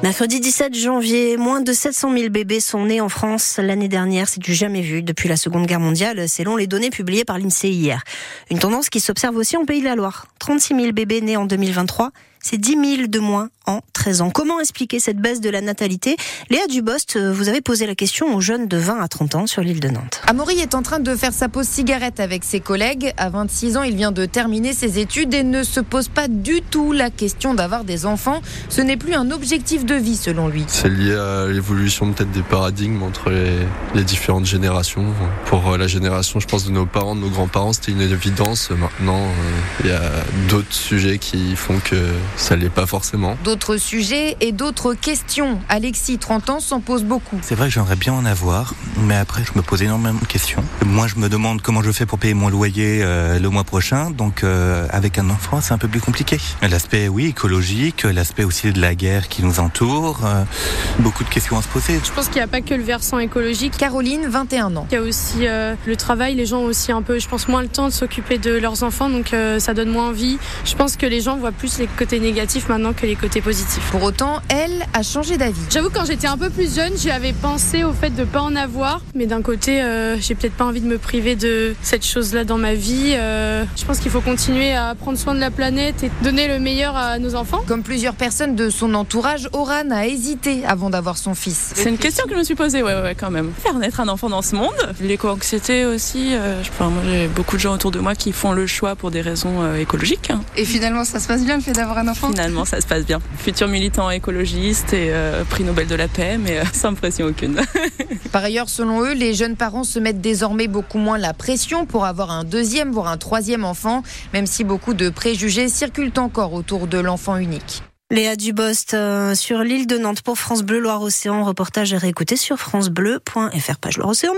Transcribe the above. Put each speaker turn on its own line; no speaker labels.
Mercredi 17 janvier, moins de 700 000 bébés sont nés en France l'année dernière. C'est du jamais vu depuis la Seconde Guerre mondiale, selon les données publiées par l'INSEE hier. Une tendance qui s'observe aussi en Pays de la Loire. 36 000 bébés nés en 2023 c'est 10 000 de moins en 13 ans. Comment expliquer cette baisse de la natalité? Léa Dubost, euh, vous avez posé la question aux jeunes de 20 à 30 ans sur l'île de Nantes.
Amaury est en train de faire sa pause cigarette avec ses collègues. À 26 ans, il vient de terminer ses études et ne se pose pas du tout la question d'avoir des enfants. Ce n'est plus un objectif de vie selon lui.
C'est lié à l'évolution peut-être des paradigmes entre les, différentes générations. Pour euh, la génération, je pense, de nos parents, de nos grands-parents, c'était une évidence. Maintenant, euh, il y a d'autres sujets qui font que ça l'est pas forcément.
D'autres sujets et d'autres questions. Alexis, 30 ans, s'en pose beaucoup.
C'est vrai que j'aimerais bien en avoir, mais après je me pose énormément de questions. Moi je me demande comment je fais pour payer mon loyer euh, le mois prochain, donc euh, avec un enfant c'est un peu plus compliqué. L'aspect oui écologique, l'aspect aussi de la guerre qui nous entoure, euh, beaucoup de questions à se poser.
Je pense qu'il n'y a pas que le versant écologique.
Caroline, 21 ans.
Il y a aussi le travail, les gens ont aussi un peu, je pense, moins le temps de s'occuper de leurs enfants, donc ça donne moins envie. Je pense que les gens voient plus les côtés négatifs maintenant que les côtés positifs.
Pour autant, elle a changé d'avis.
J'avoue, quand j'étais un peu plus jeune, j'avais pensé au fait de pas en avoir, mais d'un côté, euh, j'ai peut-être pas envie de me priver de cette chose-là dans ma vie. Euh, je pense qu'il faut continuer à prendre soin de la planète et donner le meilleur à nos enfants.
Comme plusieurs personnes de son entourage, Oran a hésité avant d'avoir son fils.
C'est une question que je me suis posée, ouais, ouais, quand même. Faire naître un enfant dans ce monde. L'éco-anxiété aussi. Euh, je moi, j'ai beaucoup de gens autour de moi qui font le choix pour des raisons écologiques.
Et finalement, ça se passe bien le fait d'avoir un enfant
Finalement, ça se passe bien. Futur militant écologiste et euh, prix Nobel de la paix, mais euh, sans pression aucune.
Par ailleurs, selon eux, les jeunes parents se mettent désormais beaucoup moins la pression pour avoir un deuxième, voire un troisième enfant, même si beaucoup de préjugés circulent encore autour de l'enfant unique.
Léa Dubost euh, sur l'île de Nantes pour France Bleu Loire-Océan. Reportage à réécouter sur francebleu.fr page Loire-Océan.